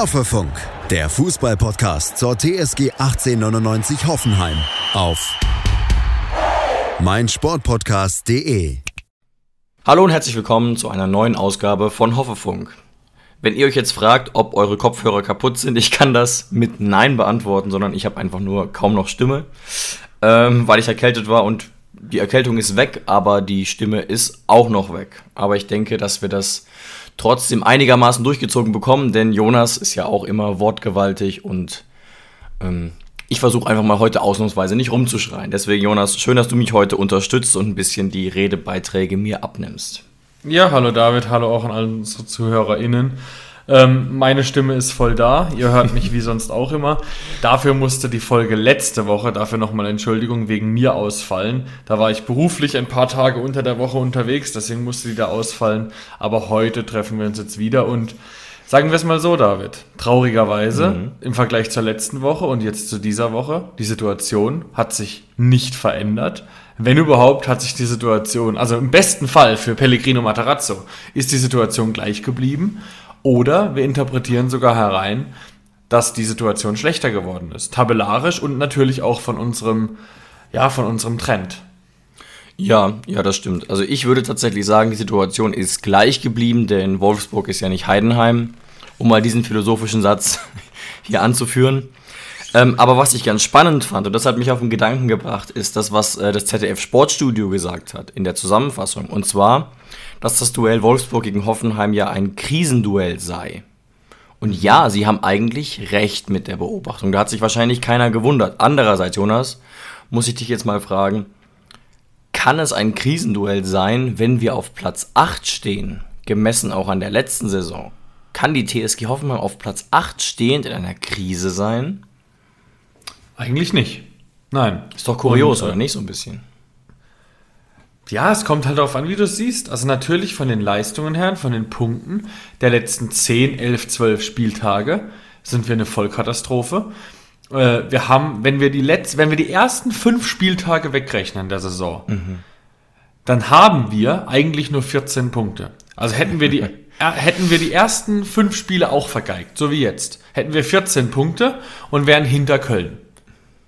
Hoffefunk, der Fußballpodcast zur TSG 1899 Hoffenheim auf meinsportpodcast.de. Hallo und herzlich willkommen zu einer neuen Ausgabe von Hoffefunk. Wenn ihr euch jetzt fragt, ob eure Kopfhörer kaputt sind, ich kann das mit Nein beantworten, sondern ich habe einfach nur kaum noch Stimme, ähm, weil ich erkältet war und die Erkältung ist weg, aber die Stimme ist auch noch weg. Aber ich denke, dass wir das trotzdem einigermaßen durchgezogen bekommen, denn Jonas ist ja auch immer wortgewaltig und ähm, ich versuche einfach mal heute ausnahmsweise nicht rumzuschreien. Deswegen, Jonas, schön, dass du mich heute unterstützt und ein bisschen die Redebeiträge mir abnimmst. Ja, hallo David, hallo auch an alle unsere ZuhörerInnen. Ähm, meine Stimme ist voll da. Ihr hört mich wie sonst auch immer. Dafür musste die Folge letzte Woche, dafür nochmal Entschuldigung, wegen mir ausfallen. Da war ich beruflich ein paar Tage unter der Woche unterwegs, deswegen musste die da ausfallen. Aber heute treffen wir uns jetzt wieder und sagen wir es mal so, David. Traurigerweise mhm. im Vergleich zur letzten Woche und jetzt zu dieser Woche, die Situation hat sich nicht verändert. Wenn überhaupt, hat sich die Situation, also im besten Fall für Pellegrino Matarazzo, ist die Situation gleich geblieben. Oder wir interpretieren sogar herein, dass die Situation schlechter geworden ist. Tabellarisch und natürlich auch von unserem, ja, von unserem Trend. Ja, ja, das stimmt. Also ich würde tatsächlich sagen, die Situation ist gleich geblieben, denn Wolfsburg ist ja nicht Heidenheim, um mal diesen philosophischen Satz hier anzuführen. Ähm, aber was ich ganz spannend fand, und das hat mich auf den Gedanken gebracht, ist das, was äh, das ZDF Sportstudio gesagt hat in der Zusammenfassung. Und zwar, dass das Duell Wolfsburg gegen Hoffenheim ja ein Krisenduell sei. Und ja, sie haben eigentlich recht mit der Beobachtung. Da hat sich wahrscheinlich keiner gewundert. Andererseits, Jonas, muss ich dich jetzt mal fragen, kann es ein Krisenduell sein, wenn wir auf Platz 8 stehen, gemessen auch an der letzten Saison? Kann die TSG Hoffenheim auf Platz 8 stehend in einer Krise sein? Eigentlich nicht. Nein. Ist doch kurios, Und, oder nicht so ein bisschen? Ja, es kommt halt darauf an, wie du es siehst. Also natürlich von den Leistungen her, von den Punkten der letzten 10, 11, 12 Spieltage sind wir eine Vollkatastrophe. Äh, wir haben, wenn wir die letzten, wenn wir die ersten fünf Spieltage wegrechnen der Saison, mhm. dann haben wir eigentlich nur 14 Punkte. Also hätten wir die, äh, hätten wir die ersten fünf Spiele auch vergeigt, so wie jetzt, hätten wir 14 Punkte und wären hinter Köln.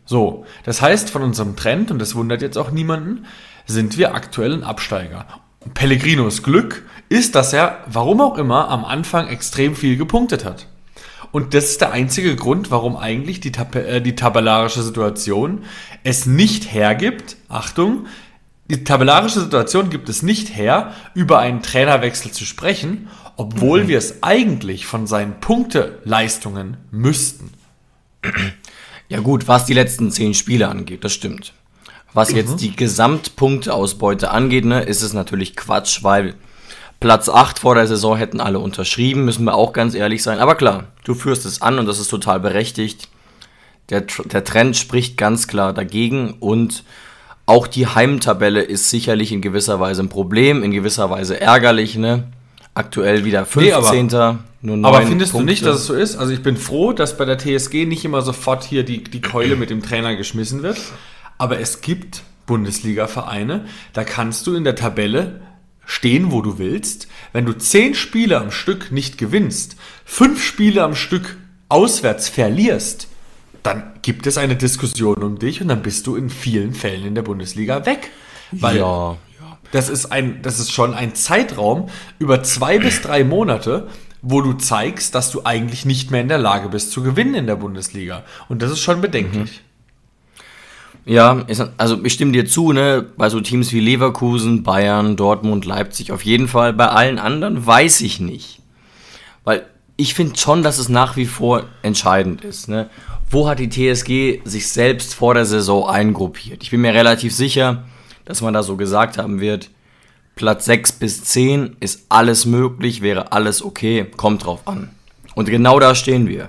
So, das heißt, von unserem Trend, und das wundert jetzt auch niemanden, sind wir aktuell ein Absteiger. Pellegrinos Glück ist, dass er, warum auch immer, am Anfang extrem viel gepunktet hat. Und das ist der einzige Grund, warum eigentlich die, Tab äh, die tabellarische Situation es nicht hergibt, Achtung, die tabellarische Situation gibt es nicht her, über einen Trainerwechsel zu sprechen, obwohl mhm. wir es eigentlich von seinen Punkteleistungen müssten. Ja gut, was die letzten zehn Spiele angeht, das stimmt. Was mhm. jetzt die Gesamtpunkteausbeute angeht, ne, ist es natürlich Quatsch, weil Platz 8 vor der Saison hätten alle unterschrieben, müssen wir auch ganz ehrlich sein. Aber klar, du führst es an und das ist total berechtigt. Der, der Trend spricht ganz klar dagegen und auch die Heimtabelle ist sicherlich in gewisser Weise ein Problem, in gewisser Weise ärgerlich, ne? Aktuell wieder 15. Nee, aber, nur 9 aber findest Punkte. du nicht, dass es so ist? Also ich bin froh, dass bei der TSG nicht immer sofort hier die, die Keule mit dem Trainer geschmissen wird. Aber es gibt Bundesliga-Vereine, da kannst du in der Tabelle stehen, wo du willst. Wenn du zehn Spiele am Stück nicht gewinnst, fünf Spiele am Stück auswärts verlierst, dann gibt es eine Diskussion um dich und dann bist du in vielen Fällen in der Bundesliga weg. Weil ja. Das, ist ein, das ist schon ein Zeitraum über zwei bis drei Monate, wo du zeigst, dass du eigentlich nicht mehr in der Lage bist zu gewinnen in der Bundesliga. Und das ist schon bedenklich. Mhm. Ja, also ich stimme dir zu, ne? Bei so Teams wie Leverkusen, Bayern, Dortmund, Leipzig auf jeden Fall. Bei allen anderen weiß ich nicht. Weil ich finde schon, dass es nach wie vor entscheidend ist. Ne? Wo hat die TSG sich selbst vor der Saison eingruppiert? Ich bin mir relativ sicher, dass man da so gesagt haben wird, Platz 6 bis 10 ist alles möglich, wäre alles okay, kommt drauf an. Und genau da stehen wir.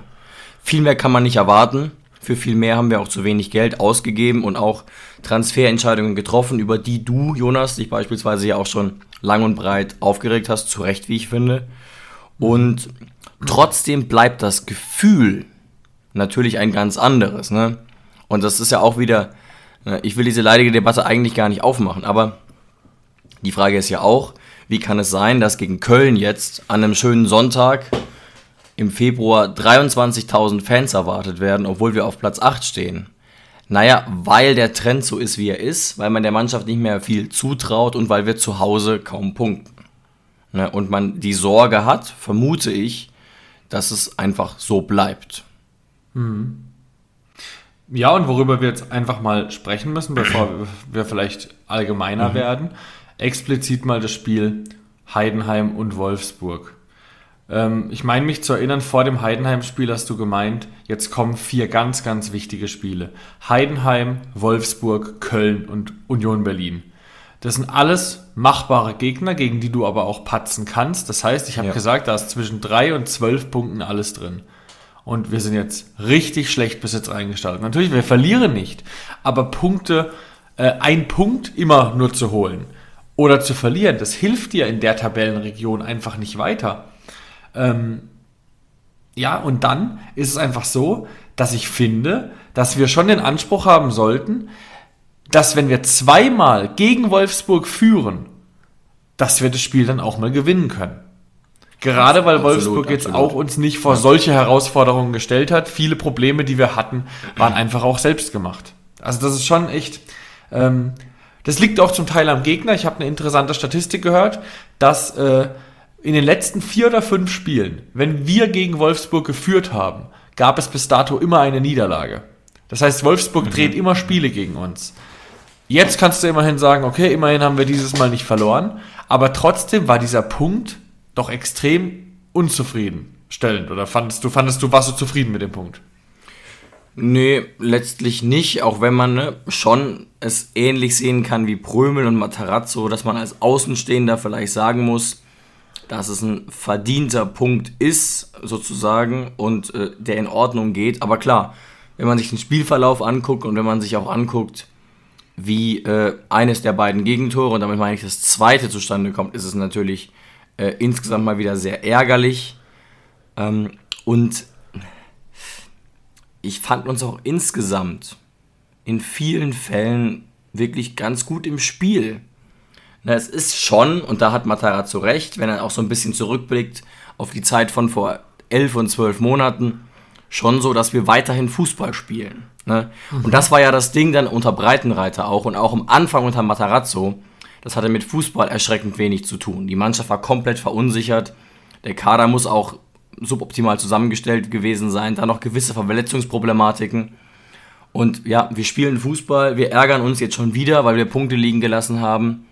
Viel mehr kann man nicht erwarten. Für viel mehr haben wir auch zu wenig Geld ausgegeben und auch Transferentscheidungen getroffen, über die du, Jonas, dich beispielsweise ja auch schon lang und breit aufgeregt hast, zu Recht, wie ich finde. Und trotzdem bleibt das Gefühl natürlich ein ganz anderes. Ne? Und das ist ja auch wieder, ne, ich will diese leidige Debatte eigentlich gar nicht aufmachen, aber die Frage ist ja auch, wie kann es sein, dass gegen Köln jetzt an einem schönen Sonntag im Februar 23.000 Fans erwartet werden, obwohl wir auf Platz 8 stehen. Naja, weil der Trend so ist, wie er ist, weil man der Mannschaft nicht mehr viel zutraut und weil wir zu Hause kaum punkten. Ne, und man die Sorge hat, vermute ich, dass es einfach so bleibt. Mhm. Ja, und worüber wir jetzt einfach mal sprechen müssen, bevor wir vielleicht allgemeiner mhm. werden, explizit mal das Spiel Heidenheim und Wolfsburg. Ähm, ich meine mich zu erinnern, vor dem Heidenheim-Spiel hast du gemeint, jetzt kommen vier ganz, ganz wichtige Spiele. Heidenheim, Wolfsburg, Köln und Union Berlin. Das sind alles machbare Gegner, gegen die du aber auch patzen kannst. Das heißt, ich habe ja. gesagt, da ist zwischen drei und zwölf Punkten alles drin. Und wir sind jetzt richtig schlecht bis jetzt eingestartet. Natürlich, wir verlieren nicht, aber Punkte, äh, ein Punkt immer nur zu holen oder zu verlieren, das hilft dir in der Tabellenregion einfach nicht weiter. Ähm, ja, und dann ist es einfach so, dass ich finde, dass wir schon den Anspruch haben sollten, dass wenn wir zweimal gegen Wolfsburg führen, dass wir das Spiel dann auch mal gewinnen können. Gerade weil absolut, Wolfsburg jetzt absolut. auch uns nicht vor solche Herausforderungen gestellt hat. Viele Probleme, die wir hatten, waren einfach auch selbst gemacht. Also das ist schon echt. Ähm, das liegt auch zum Teil am Gegner. Ich habe eine interessante Statistik gehört, dass äh, in den letzten vier oder fünf Spielen, wenn wir gegen Wolfsburg geführt haben, gab es bis dato immer eine Niederlage. Das heißt, Wolfsburg mhm. dreht immer Spiele gegen uns. Jetzt kannst du immerhin sagen, okay, immerhin haben wir dieses Mal nicht verloren, aber trotzdem war dieser Punkt doch extrem unzufriedenstellend. Oder fandest du, fandest du, warst du zufrieden mit dem Punkt? Nee, letztlich nicht, auch wenn man ne, schon es ähnlich sehen kann wie Prömel und Matarazzo, dass man als Außenstehender vielleicht sagen muss, dass es ein verdienter Punkt ist, sozusagen, und äh, der in Ordnung geht. Aber klar, wenn man sich den Spielverlauf anguckt und wenn man sich auch anguckt, wie äh, eines der beiden Gegentore, und damit meine ich das zweite zustande kommt, ist es natürlich äh, insgesamt mal wieder sehr ärgerlich. Ähm, und ich fand uns auch insgesamt in vielen Fällen wirklich ganz gut im Spiel. Na, es ist schon, und da hat Matara zu Recht, wenn er auch so ein bisschen zurückblickt auf die Zeit von vor elf und zwölf Monaten, schon so, dass wir weiterhin Fußball spielen. Ne? Und das war ja das Ding dann unter Breitenreiter auch und auch am Anfang unter Matarazzo, das hatte mit Fußball erschreckend wenig zu tun. Die Mannschaft war komplett verunsichert. Der Kader muss auch suboptimal zusammengestellt gewesen sein. Da noch gewisse Verletzungsproblematiken. Und ja, wir spielen Fußball. Wir ärgern uns jetzt schon wieder, weil wir Punkte liegen gelassen haben.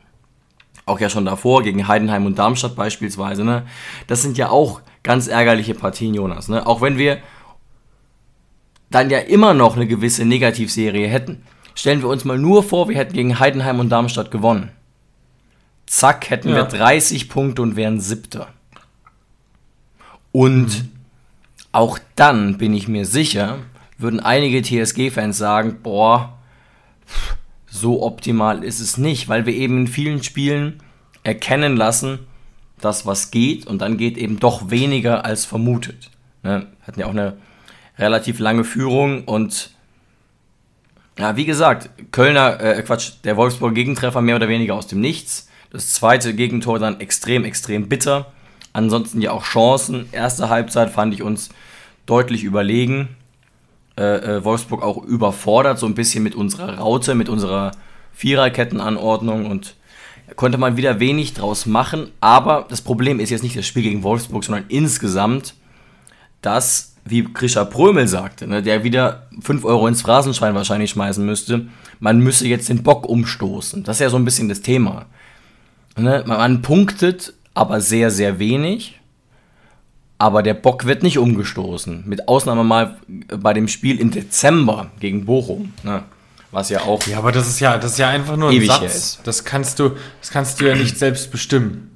Auch ja schon davor, gegen Heidenheim und Darmstadt beispielsweise. Ne? Das sind ja auch ganz ärgerliche Partien, Jonas. Ne? Auch wenn wir dann ja immer noch eine gewisse Negativserie hätten. Stellen wir uns mal nur vor, wir hätten gegen Heidenheim und Darmstadt gewonnen. Zack, hätten ja. wir 30 Punkte und wären Siebter. Und mhm. auch dann bin ich mir sicher, würden einige TSG-Fans sagen, boah, so optimal ist es nicht, weil wir eben in vielen Spielen erkennen lassen, dass was geht und dann geht eben doch weniger als vermutet. Ne? Hatten ja auch eine relativ lange Führung und ja, wie gesagt, Kölner, äh, Quatsch, der Wolfsburg Gegentreffer mehr oder weniger aus dem Nichts. Das zweite Gegentor dann extrem, extrem bitter. Ansonsten ja auch Chancen. Erste Halbzeit fand ich uns deutlich überlegen. Äh, äh, Wolfsburg auch überfordert, so ein bisschen mit unserer Raute, mit unserer Viererkettenanordnung und konnte man wieder wenig draus machen. Aber das Problem ist jetzt nicht das Spiel gegen Wolfsburg, sondern insgesamt, dass, wie Krischer Prömel sagte, ne, der wieder 5 Euro ins Phrasenschwein wahrscheinlich schmeißen müsste, man müsse jetzt den Bock umstoßen. Das ist ja so ein bisschen das Thema. Ne? Man punktet aber sehr, sehr wenig. Aber der Bock wird nicht umgestoßen. Mit Ausnahme mal bei dem Spiel im Dezember gegen Bochum. Ne? Was ja auch. Ja, aber das ist ja, das ist ja einfach nur ein Satz. Ist. Das kannst du, das kannst du ja nicht selbst bestimmen.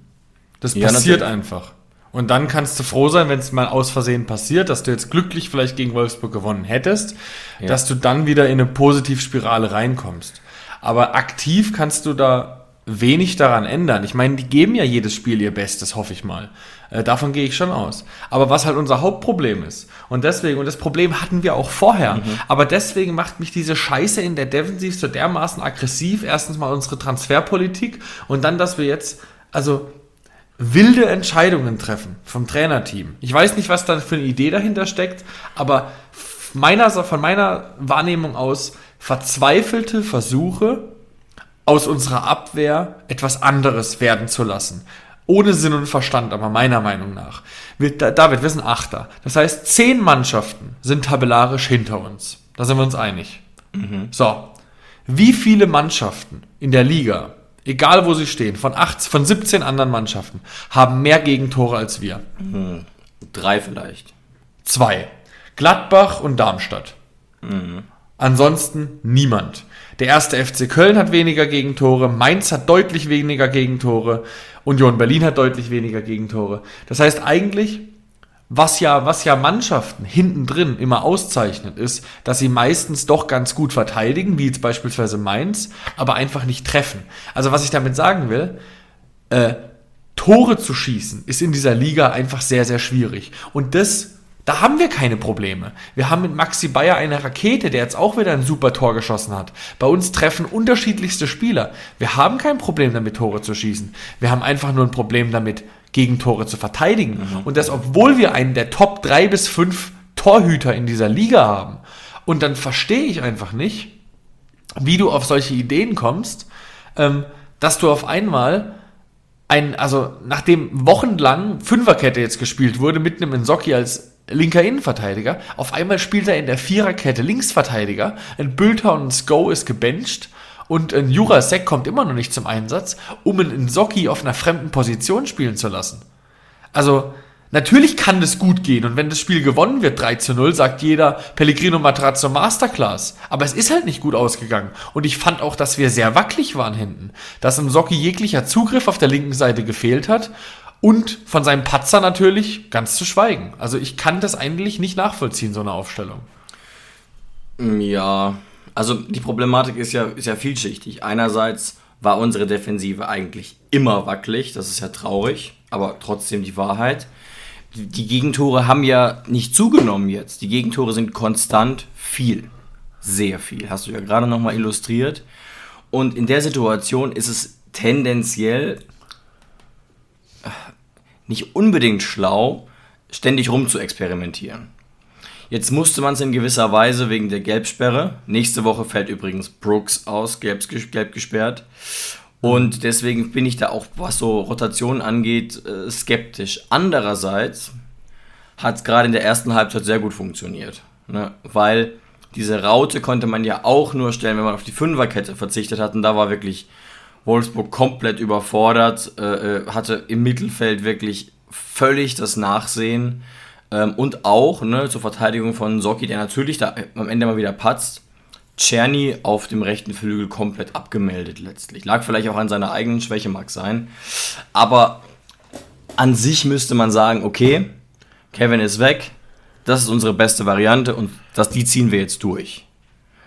Das ja, passiert natürlich. einfach. Und dann kannst du froh sein, wenn es mal aus Versehen passiert, dass du jetzt glücklich vielleicht gegen Wolfsburg gewonnen hättest, ja. dass du dann wieder in eine Positivspirale reinkommst. Aber aktiv kannst du da wenig daran ändern. Ich meine, die geben ja jedes Spiel ihr Bestes, hoffe ich mal. Äh, davon gehe ich schon aus. Aber was halt unser Hauptproblem ist, und deswegen, und das Problem hatten wir auch vorher, mhm. aber deswegen macht mich diese Scheiße in der Defensiv so dermaßen aggressiv. Erstens mal unsere Transferpolitik und dann, dass wir jetzt, also wilde Entscheidungen treffen vom Trainerteam. Ich weiß nicht, was da für eine Idee dahinter steckt, aber meiner, von meiner Wahrnehmung aus verzweifelte Versuche, aus unserer Abwehr etwas anderes werden zu lassen. Ohne Sinn und Verstand, aber meiner Meinung nach. Wir, David, wir sind Achter. Das heißt, zehn Mannschaften sind tabellarisch hinter uns. Da sind wir uns einig. Mhm. So. Wie viele Mannschaften in der Liga, egal wo sie stehen, von, acht, von 17 anderen Mannschaften, haben mehr Gegentore als wir? Mhm. Drei vielleicht. Zwei. Gladbach und Darmstadt. Mhm. Ansonsten niemand. Der erste FC Köln hat weniger Gegentore, Mainz hat deutlich weniger Gegentore, Union Berlin hat deutlich weniger Gegentore. Das heißt eigentlich, was ja, was ja Mannschaften hinten drin immer auszeichnet, ist, dass sie meistens doch ganz gut verteidigen, wie jetzt beispielsweise Mainz, aber einfach nicht treffen. Also was ich damit sagen will, äh, Tore zu schießen ist in dieser Liga einfach sehr, sehr schwierig. Und das da haben wir keine Probleme. Wir haben mit Maxi Bayer eine Rakete, der jetzt auch wieder ein super Tor geschossen hat. Bei uns treffen unterschiedlichste Spieler. Wir haben kein Problem damit, Tore zu schießen. Wir haben einfach nur ein Problem damit, Gegentore zu verteidigen. Mhm. Und das, obwohl wir einen der Top 3 bis 5 Torhüter in dieser Liga haben. Und dann verstehe ich einfach nicht, wie du auf solche Ideen kommst, ähm, dass du auf einmal ein, also nachdem wochenlang Fünferkette jetzt gespielt wurde, mit einem Insocki als linker Innenverteidiger. Auf einmal spielt er in der Viererkette Linksverteidiger. Ein Bülter und ein Sko ist gebencht. Und ein Jurasek kommt immer noch nicht zum Einsatz, um einen Socki auf einer fremden Position spielen zu lassen. Also, natürlich kann das gut gehen. Und wenn das Spiel gewonnen wird, 3 zu 0, sagt jeder Pellegrino Matrazzo Masterclass. Aber es ist halt nicht gut ausgegangen. Und ich fand auch, dass wir sehr wackelig waren hinten. Dass im Socki jeglicher Zugriff auf der linken Seite gefehlt hat. Und von seinem Patzer natürlich ganz zu schweigen. Also ich kann das eigentlich nicht nachvollziehen, so eine Aufstellung. Ja, also die Problematik ist ja, ist ja vielschichtig. Einerseits war unsere Defensive eigentlich immer wackelig, das ist ja traurig, aber trotzdem die Wahrheit. Die Gegentore haben ja nicht zugenommen jetzt. Die Gegentore sind konstant viel. Sehr viel. Hast du ja gerade nochmal illustriert. Und in der Situation ist es tendenziell nicht unbedingt schlau, ständig rum zu experimentieren. Jetzt musste man es in gewisser Weise wegen der Gelbsperre. Nächste Woche fällt übrigens Brooks aus, gelb, gelb gesperrt. Und deswegen bin ich da auch, was so Rotationen angeht, äh, skeptisch. Andererseits hat es gerade in der ersten Halbzeit sehr gut funktioniert. Ne? Weil diese Raute konnte man ja auch nur stellen, wenn man auf die Fünferkette verzichtet hat. Und da war wirklich Wolfsburg komplett überfordert, äh, äh, hatte im Mittelfeld wirklich völlig das Nachsehen. Ähm, und auch ne, zur Verteidigung von Socki, der natürlich da am Ende mal wieder patzt. Czerny auf dem rechten Flügel komplett abgemeldet letztlich. Lag vielleicht auch an seiner eigenen Schwäche, mag sein. Aber an sich müsste man sagen, okay, Kevin ist weg, das ist unsere beste Variante und das, die ziehen wir jetzt durch.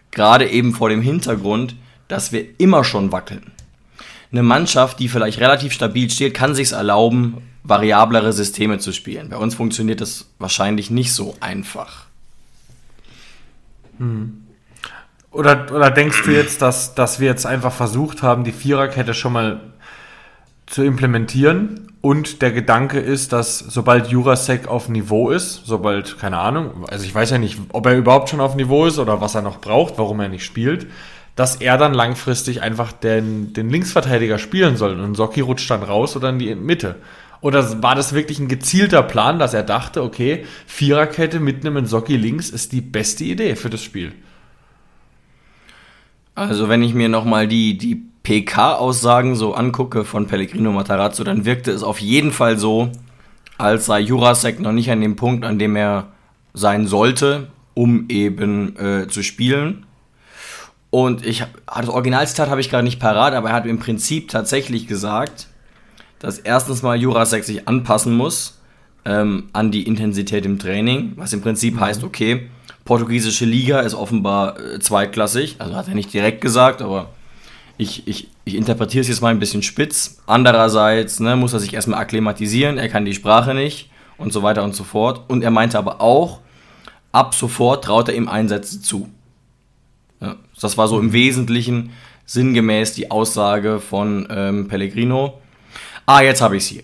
Gerade eben vor dem Hintergrund, dass wir immer schon wackeln eine Mannschaft, die vielleicht relativ stabil steht, kann sich erlauben, variablere Systeme zu spielen. Bei uns funktioniert das wahrscheinlich nicht so einfach. Hm. Oder, oder denkst du jetzt, dass, dass wir jetzt einfach versucht haben, die Viererkette schon mal zu implementieren und der Gedanke ist, dass sobald Jurasek auf Niveau ist, sobald, keine Ahnung, also ich weiß ja nicht, ob er überhaupt schon auf Niveau ist oder was er noch braucht, warum er nicht spielt, dass er dann langfristig einfach den, den Linksverteidiger spielen soll und Socki rutscht dann raus oder in die Mitte. Oder war das wirklich ein gezielter Plan, dass er dachte, okay, Viererkette mit einem Socki links ist die beste Idee für das Spiel? Also wenn ich mir nochmal die, die PK-Aussagen so angucke von Pellegrino Matarazzo, dann wirkte es auf jeden Fall so, als sei Jurasek noch nicht an dem Punkt, an dem er sein sollte, um eben äh, zu spielen. Und ich das Originalzitat habe ich gerade nicht parat, aber er hat im Prinzip tatsächlich gesagt, dass erstens mal Jurasek sich anpassen muss ähm, an die Intensität im Training, was im Prinzip mhm. heißt, okay, portugiesische Liga ist offenbar äh, zweitklassig, also hat er nicht direkt gesagt, aber ich, ich, ich interpretiere es jetzt mal ein bisschen spitz. Andererseits ne, muss er sich erstmal akklimatisieren, er kann die Sprache nicht und so weiter und so fort. Und er meinte aber auch, ab sofort traut er ihm Einsätze zu. Das war so im Wesentlichen sinngemäß die Aussage von ähm, Pellegrino. Ah, jetzt habe ich es hier.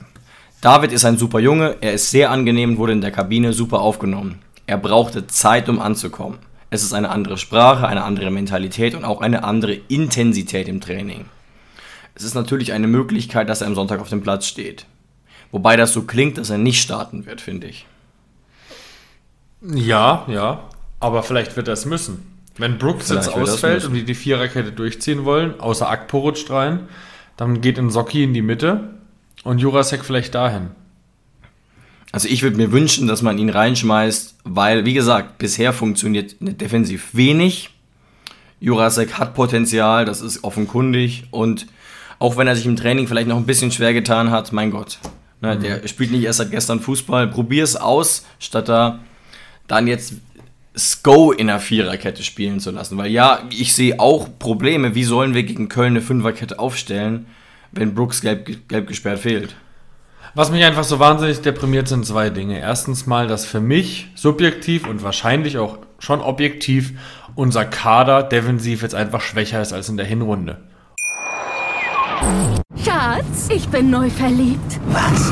David ist ein super Junge, er ist sehr angenehm und wurde in der Kabine super aufgenommen. Er brauchte Zeit, um anzukommen. Es ist eine andere Sprache, eine andere Mentalität und auch eine andere Intensität im Training. Es ist natürlich eine Möglichkeit, dass er am Sonntag auf dem Platz steht. Wobei das so klingt, dass er nicht starten wird, finde ich. Ja, ja. Aber vielleicht wird er es müssen. Wenn Brooks Vielleicht jetzt ausfällt und die die Viererkette durchziehen wollen, außer Akpo rutscht rein, dann geht Socki in die Mitte und Jurasek vielleicht dahin. Also ich würde mir wünschen, dass man ihn reinschmeißt, weil, wie gesagt, bisher funktioniert defensiv wenig. Jurasek hat Potenzial, das ist offenkundig. Und auch wenn er sich im Training vielleicht noch ein bisschen schwer getan hat, mein Gott, ne, der spielt nicht erst seit gestern Fußball. Probier es aus, statt da dann jetzt Sko in der Viererkette spielen zu lassen. Weil ja, ich sehe auch Probleme. Wie sollen wir gegen Köln eine Fünferkette aufstellen, wenn Brooks gelb, gelb gesperrt fehlt? Was mich einfach so wahnsinnig deprimiert, sind zwei Dinge. Erstens mal, dass für mich subjektiv und wahrscheinlich auch schon objektiv unser Kader defensiv jetzt einfach schwächer ist als in der Hinrunde. Schatz, ich bin neu verliebt. Was?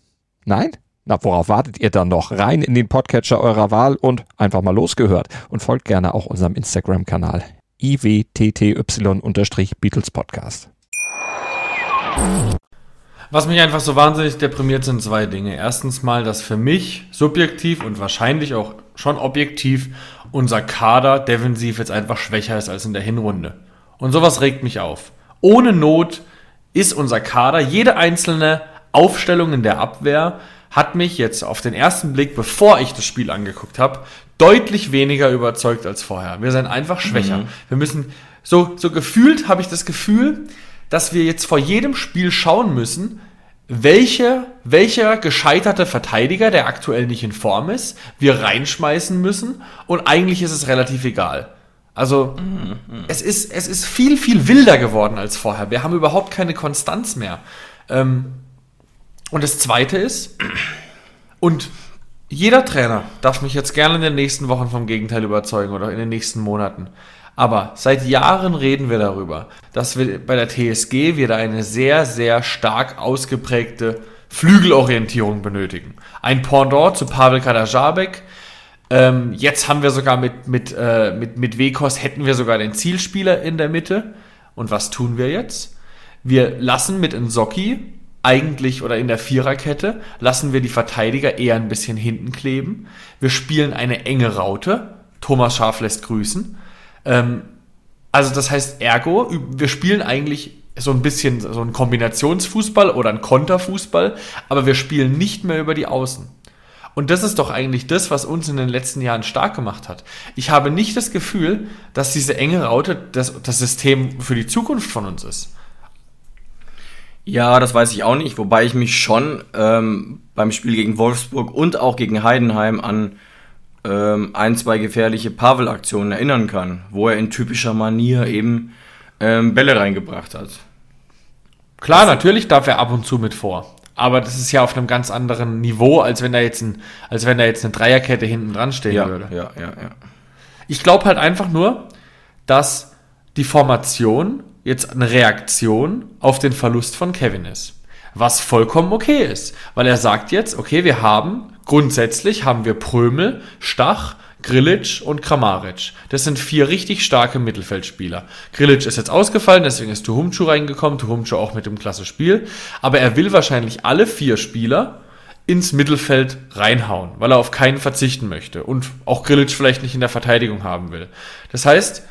Nein? Na, worauf wartet ihr dann noch? Rein in den Podcatcher eurer Wahl und einfach mal losgehört. Und folgt gerne auch unserem Instagram-Kanal iwtty-Beatles Podcast. Was mich einfach so wahnsinnig deprimiert, sind zwei Dinge. Erstens mal, dass für mich subjektiv und wahrscheinlich auch schon objektiv unser Kader defensiv jetzt einfach schwächer ist als in der Hinrunde. Und sowas regt mich auf. Ohne Not ist unser Kader, jede einzelne Aufstellung in der Abwehr hat mich jetzt auf den ersten Blick, bevor ich das Spiel angeguckt habe, deutlich weniger überzeugt als vorher. Wir sind einfach schwächer. Wir müssen, so, so gefühlt habe ich das Gefühl, dass wir jetzt vor jedem Spiel schauen müssen, welche, welcher gescheiterte Verteidiger, der aktuell nicht in Form ist, wir reinschmeißen müssen und eigentlich ist es relativ egal. Also es, ist, es ist viel, viel wilder geworden als vorher. Wir haben überhaupt keine Konstanz mehr. Ähm, und das Zweite ist, und jeder Trainer darf mich jetzt gerne in den nächsten Wochen vom Gegenteil überzeugen oder in den nächsten Monaten. Aber seit Jahren reden wir darüber, dass wir bei der TSG wir da eine sehr, sehr stark ausgeprägte Flügelorientierung benötigen. Ein Pendant zu Pavel Kadajabek. Ähm, jetzt haben wir sogar mit, mit, äh, mit, mit Wekos hätten wir sogar den Zielspieler in der Mitte. Und was tun wir jetzt? Wir lassen mit Nsocki eigentlich oder in der Viererkette lassen wir die Verteidiger eher ein bisschen hinten kleben. Wir spielen eine enge Raute. Thomas Schaf lässt grüßen. Ähm, also das heißt, ergo, wir spielen eigentlich so ein bisschen so ein Kombinationsfußball oder ein Konterfußball, aber wir spielen nicht mehr über die Außen. Und das ist doch eigentlich das, was uns in den letzten Jahren stark gemacht hat. Ich habe nicht das Gefühl, dass diese enge Raute das, das System für die Zukunft von uns ist. Ja, das weiß ich auch nicht, wobei ich mich schon ähm, beim Spiel gegen Wolfsburg und auch gegen Heidenheim an ähm, ein, zwei gefährliche Pavel-Aktionen erinnern kann, wo er in typischer Manier eben ähm, Bälle reingebracht hat. Klar, natürlich darf er ab und zu mit vor. Aber das ist ja auf einem ganz anderen Niveau, als wenn da jetzt, ein, als wenn da jetzt eine Dreierkette hinten dran stehen Ja, würde. ja, ja, ja. Ich glaube halt einfach nur, dass die Formation jetzt eine Reaktion auf den Verlust von Kevin ist. Was vollkommen okay ist, weil er sagt jetzt, okay, wir haben, grundsätzlich haben wir Prömel, Stach, Grilic und Kramaric. Das sind vier richtig starke Mittelfeldspieler. Grilic ist jetzt ausgefallen, deswegen ist Tuhumcu reingekommen, Tuhumcu auch mit dem klasse Spiel. Aber er will wahrscheinlich alle vier Spieler ins Mittelfeld reinhauen, weil er auf keinen verzichten möchte und auch Grilic vielleicht nicht in der Verteidigung haben will. Das heißt,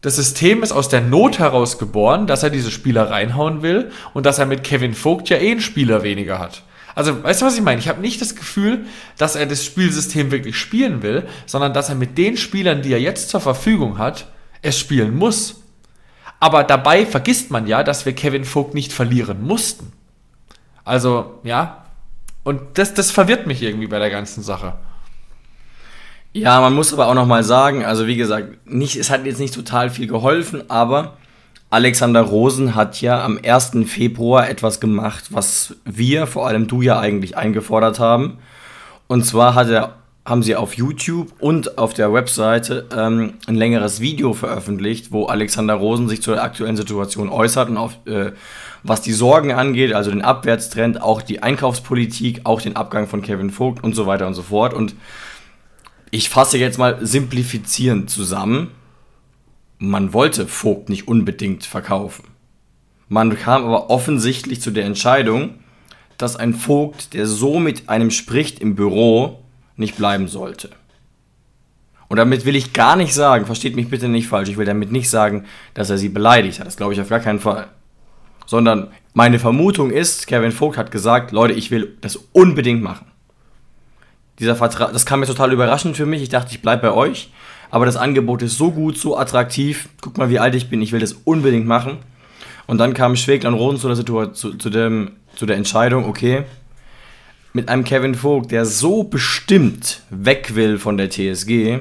das System ist aus der Not heraus geboren, dass er diese Spieler reinhauen will und dass er mit Kevin Vogt ja eh einen Spieler weniger hat. Also, weißt du, was ich meine? Ich habe nicht das Gefühl, dass er das Spielsystem wirklich spielen will, sondern dass er mit den Spielern, die er jetzt zur Verfügung hat, es spielen muss. Aber dabei vergisst man ja, dass wir Kevin Vogt nicht verlieren mussten. Also, ja. Und das, das verwirrt mich irgendwie bei der ganzen Sache. Ja, man muss aber auch nochmal sagen, also wie gesagt, nicht, es hat jetzt nicht total viel geholfen, aber Alexander Rosen hat ja am 1. Februar etwas gemacht, was wir, vor allem du ja eigentlich eingefordert haben. Und zwar hat er, haben sie auf YouTube und auf der Webseite ähm, ein längeres Video veröffentlicht, wo Alexander Rosen sich zur aktuellen Situation äußert und auf, äh, was die Sorgen angeht, also den Abwärtstrend, auch die Einkaufspolitik, auch den Abgang von Kevin Vogt und so weiter und so fort. Und ich fasse jetzt mal simplifizierend zusammen. Man wollte Vogt nicht unbedingt verkaufen. Man kam aber offensichtlich zu der Entscheidung, dass ein Vogt, der so mit einem spricht im Büro, nicht bleiben sollte. Und damit will ich gar nicht sagen, versteht mich bitte nicht falsch, ich will damit nicht sagen, dass er sie beleidigt hat. Das glaube ich auf gar keinen Fall. Sondern meine Vermutung ist, Kevin Vogt hat gesagt, Leute, ich will das unbedingt machen. Dieser Vertrag, das kam mir total überraschend für mich. Ich dachte, ich bleibe bei euch. Aber das Angebot ist so gut, so attraktiv. Guck mal, wie alt ich bin. Ich will das unbedingt machen. Und dann kam Schwegler und Rosen zu der, Situation, zu, zu, dem, zu der Entscheidung, okay, mit einem Kevin Vogt, der so bestimmt weg will von der TSG,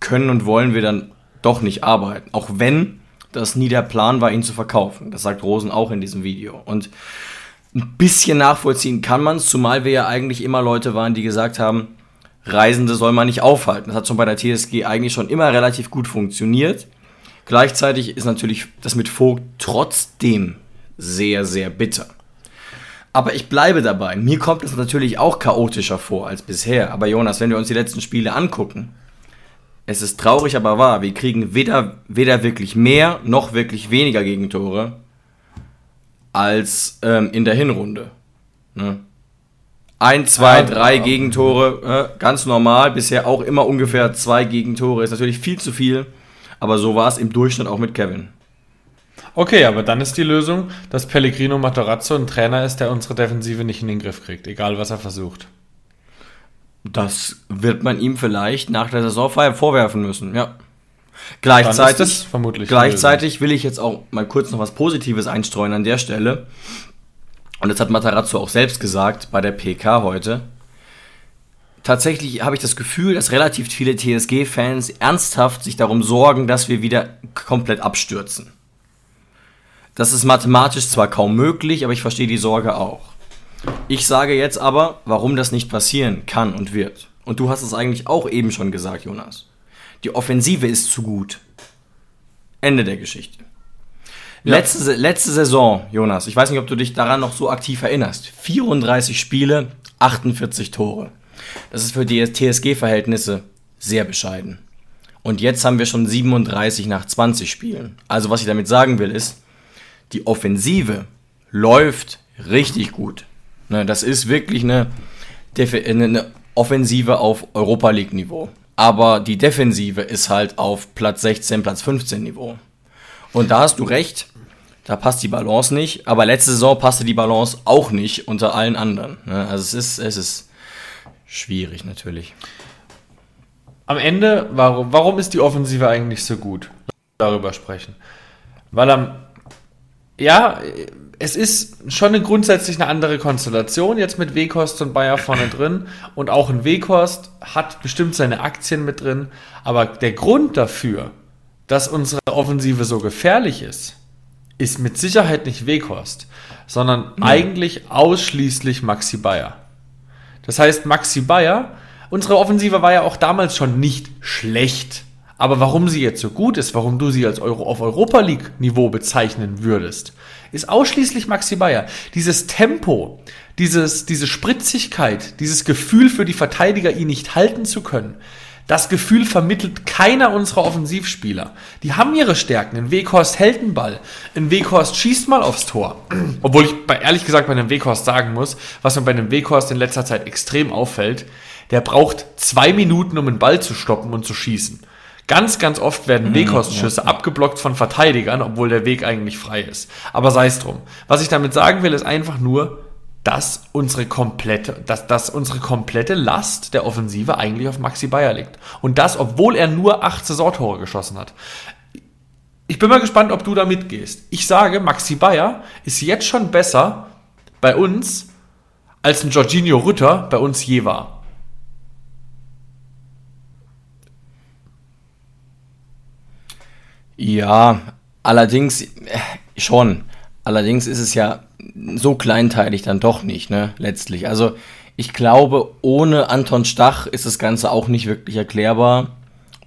können und wollen wir dann doch nicht arbeiten. Auch wenn das nie der Plan war, ihn zu verkaufen. Das sagt Rosen auch in diesem Video. Und ein bisschen nachvollziehen kann man es, zumal wir ja eigentlich immer Leute waren, die gesagt haben, Reisende soll man nicht aufhalten. Das hat schon bei der TSG eigentlich schon immer relativ gut funktioniert. Gleichzeitig ist natürlich das mit Vogt trotzdem sehr, sehr bitter. Aber ich bleibe dabei. Mir kommt es natürlich auch chaotischer vor als bisher. Aber Jonas, wenn wir uns die letzten Spiele angucken, es ist traurig, aber wahr. Wir kriegen weder, weder wirklich mehr noch wirklich weniger Gegentore als ähm, in der Hinrunde. Ne? Ein, zwei, drei Gegentore, äh, ganz normal. Bisher auch immer ungefähr zwei Gegentore. Ist natürlich viel zu viel, aber so war es im Durchschnitt auch mit Kevin. Okay, aber dann ist die Lösung, dass Pellegrino Matarazzo ein Trainer ist, der unsere Defensive nicht in den Griff kriegt, egal was er versucht. Das wird man ihm vielleicht nach der Saison vorwerfen müssen, ja. Gleichzeitig, vermutlich gleichzeitig will ich jetzt auch mal kurz noch was Positives einstreuen an der Stelle. Und das hat Matarazzo auch selbst gesagt bei der PK heute. Tatsächlich habe ich das Gefühl, dass relativ viele TSG-Fans ernsthaft sich darum sorgen, dass wir wieder komplett abstürzen. Das ist mathematisch zwar kaum möglich, aber ich verstehe die Sorge auch. Ich sage jetzt aber, warum das nicht passieren kann und wird. Und du hast es eigentlich auch eben schon gesagt, Jonas. Die Offensive ist zu gut. Ende der Geschichte. Ja. Letzte, letzte Saison, Jonas, ich weiß nicht, ob du dich daran noch so aktiv erinnerst. 34 Spiele, 48 Tore. Das ist für die TSG-Verhältnisse sehr bescheiden. Und jetzt haben wir schon 37 nach 20 Spielen. Also was ich damit sagen will, ist, die Offensive läuft richtig gut. Ne, das ist wirklich eine, eine Offensive auf Europa League-Niveau aber die Defensive ist halt auf Platz 16, Platz 15 Niveau. Und da hast du recht, da passt die Balance nicht, aber letzte Saison passte die Balance auch nicht unter allen anderen. Ne? Also es ist, es ist schwierig natürlich. Am Ende, warum, warum ist die Offensive eigentlich so gut? Darüber sprechen. Weil am, ja, es ist schon eine grundsätzlich eine andere Konstellation jetzt mit Wekost und Bayer vorne drin und auch ein Wekost hat bestimmt seine Aktien mit drin, aber der Grund dafür, dass unsere Offensive so gefährlich ist, ist mit Sicherheit nicht Wekost, sondern mhm. eigentlich ausschließlich Maxi Bayer. Das heißt, Maxi Bayer, unsere Offensive war ja auch damals schon nicht schlecht. Aber warum sie jetzt so gut ist, warum du sie als Euro auf Europa League Niveau bezeichnen würdest, ist ausschließlich Maxi Bayer. Dieses Tempo, dieses, diese Spritzigkeit, dieses Gefühl für die Verteidiger, ihn nicht halten zu können, das Gefühl vermittelt keiner unserer Offensivspieler. Die haben ihre Stärken. Ein Weghorst hält einen Ball. Ein Weghorst schießt mal aufs Tor. Obwohl ich bei, ehrlich gesagt bei einem Weghorst sagen muss, was mir bei einem Weghorst in letzter Zeit extrem auffällt, der braucht zwei Minuten, um einen Ball zu stoppen und zu schießen. Ganz, ganz oft werden mhm, Weghorstschüsse ja. abgeblockt von Verteidigern, obwohl der Weg eigentlich frei ist. Aber sei es drum. Was ich damit sagen will, ist einfach nur, dass unsere komplette, dass, dass unsere komplette Last der Offensive eigentlich auf Maxi Bayer liegt. Und das, obwohl er nur acht Saisontore geschossen hat. Ich bin mal gespannt, ob du da mitgehst. Ich sage, Maxi Bayer ist jetzt schon besser bei uns als ein Jorginho Rütter bei uns je war. Ja, allerdings äh, schon. Allerdings ist es ja so kleinteilig dann doch nicht, ne, letztlich. Also ich glaube, ohne Anton Stach ist das Ganze auch nicht wirklich erklärbar,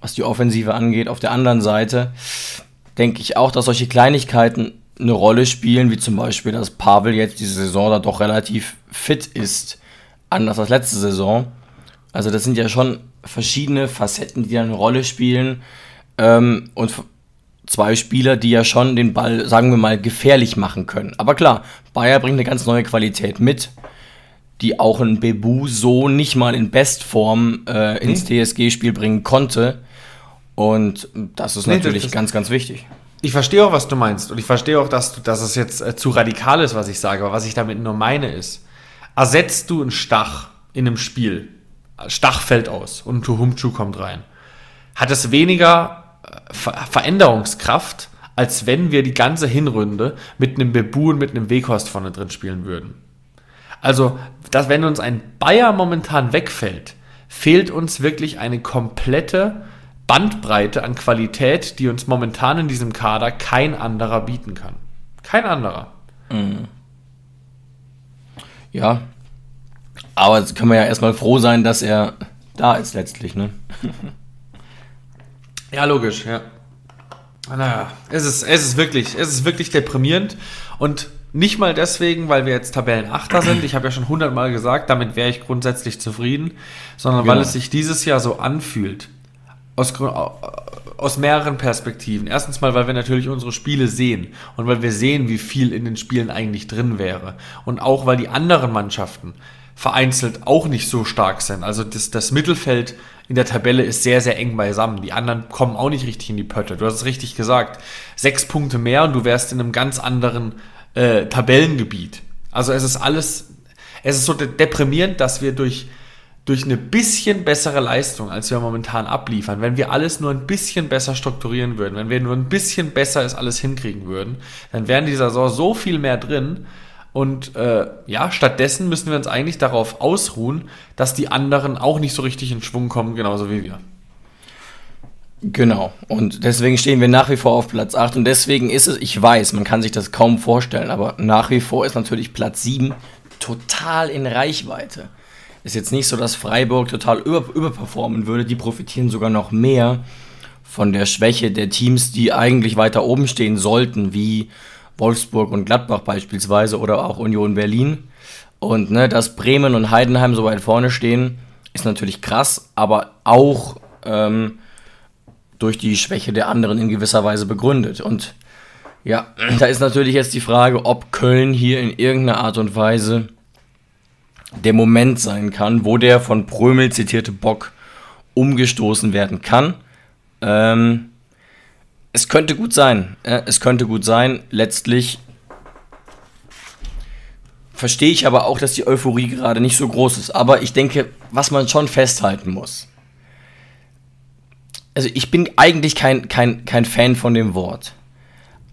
was die Offensive angeht. Auf der anderen Seite denke ich auch, dass solche Kleinigkeiten eine Rolle spielen, wie zum Beispiel, dass Pavel jetzt diese Saison da doch relativ fit ist, anders als letzte Saison. Also das sind ja schon verschiedene Facetten, die da eine Rolle spielen. Ähm, und zwei Spieler, die ja schon den Ball, sagen wir mal, gefährlich machen können. Aber klar, Bayer bringt eine ganz neue Qualität mit, die auch ein Bebu so nicht mal in Bestform äh, ins nee. TSG-Spiel bringen konnte. Und das ist nee, natürlich das, ganz, ganz wichtig. Ich verstehe auch, was du meinst. Und ich verstehe auch, dass, du, dass es jetzt äh, zu radikal ist, was ich sage. Aber was ich damit nur meine ist, ersetzt du einen Stach in einem Spiel, Stach fällt aus und Tuhumchu kommt rein, hat es weniger Ver Veränderungskraft, als wenn wir die ganze Hinrunde mit einem Bebu und mit einem Weghorst vorne drin spielen würden. Also, dass wenn uns ein Bayer momentan wegfällt, fehlt uns wirklich eine komplette Bandbreite an Qualität, die uns momentan in diesem Kader kein anderer bieten kann. Kein anderer. Mhm. Ja. Aber jetzt können wir ja erstmal froh sein, dass er da ist letztlich, ne? Ja, logisch, ja. Naja, es ist, es ist wirklich, es ist wirklich deprimierend und nicht mal deswegen, weil wir jetzt Tabellenachter sind. Ich habe ja schon hundertmal gesagt, damit wäre ich grundsätzlich zufrieden, sondern genau. weil es sich dieses Jahr so anfühlt. Aus, aus mehreren Perspektiven. Erstens mal, weil wir natürlich unsere Spiele sehen und weil wir sehen, wie viel in den Spielen eigentlich drin wäre. Und auch, weil die anderen Mannschaften vereinzelt auch nicht so stark sind. Also das, das Mittelfeld in der Tabelle ist sehr, sehr eng beisammen. Die anderen kommen auch nicht richtig in die Pötte. Du hast es richtig gesagt. Sechs Punkte mehr und du wärst in einem ganz anderen äh, Tabellengebiet. Also es ist alles, es ist so deprimierend, dass wir durch, durch eine bisschen bessere Leistung, als wir momentan abliefern, wenn wir alles nur ein bisschen besser strukturieren würden, wenn wir nur ein bisschen besser es alles hinkriegen würden, dann wären dieser Saison so viel mehr drin, und äh, ja, stattdessen müssen wir uns eigentlich darauf ausruhen, dass die anderen auch nicht so richtig in Schwung kommen, genauso wie wir. Genau. Und deswegen stehen wir nach wie vor auf Platz 8. Und deswegen ist es, ich weiß, man kann sich das kaum vorstellen, aber nach wie vor ist natürlich Platz 7 total in Reichweite. Ist jetzt nicht so, dass Freiburg total über, überperformen würde. Die profitieren sogar noch mehr von der Schwäche der Teams, die eigentlich weiter oben stehen sollten, wie Wolfsburg und Gladbach beispielsweise oder auch Union Berlin. Und ne, dass Bremen und Heidenheim so weit vorne stehen, ist natürlich krass, aber auch ähm, durch die Schwäche der anderen in gewisser Weise begründet. Und ja, da ist natürlich jetzt die Frage, ob Köln hier in irgendeiner Art und Weise der Moment sein kann, wo der von Prömel zitierte Bock umgestoßen werden kann. Ähm, es könnte gut sein. Es könnte gut sein. Letztlich verstehe ich aber auch, dass die Euphorie gerade nicht so groß ist. Aber ich denke, was man schon festhalten muss. Also ich bin eigentlich kein, kein, kein Fan von dem Wort.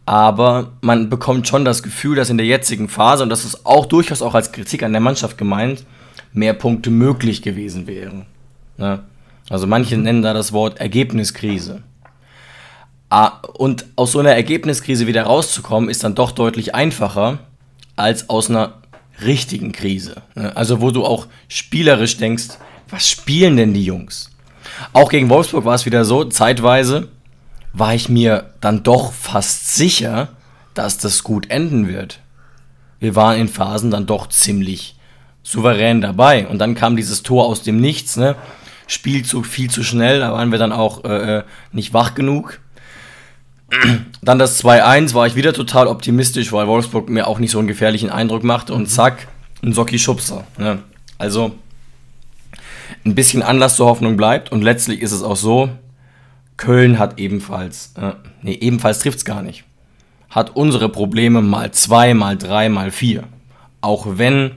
Aber man bekommt schon das Gefühl, dass in der jetzigen Phase, und das ist auch durchaus auch als Kritik an der Mannschaft gemeint, mehr Punkte möglich gewesen wären. Ne? Also manche nennen da das Wort Ergebniskrise. Ah, und aus so einer Ergebniskrise wieder rauszukommen, ist dann doch deutlich einfacher als aus einer richtigen Krise. Ne? Also wo du auch spielerisch denkst, was spielen denn die Jungs? Auch gegen Wolfsburg war es wieder so, zeitweise war ich mir dann doch fast sicher, dass das gut enden wird. Wir waren in Phasen dann doch ziemlich souverän dabei. Und dann kam dieses Tor aus dem Nichts, ne? Spielzug viel zu schnell, da waren wir dann auch äh, äh nicht wach genug. Dann das 2-1 war ich wieder total optimistisch, weil Wolfsburg mir auch nicht so einen gefährlichen Eindruck machte und mhm. zack, ein Socki-Schubser. Ne? Also ein bisschen Anlass zur Hoffnung bleibt und letztlich ist es auch so, Köln hat ebenfalls, äh, nee, ebenfalls trifft es gar nicht, hat unsere Probleme mal zwei, mal drei, mal vier. Auch wenn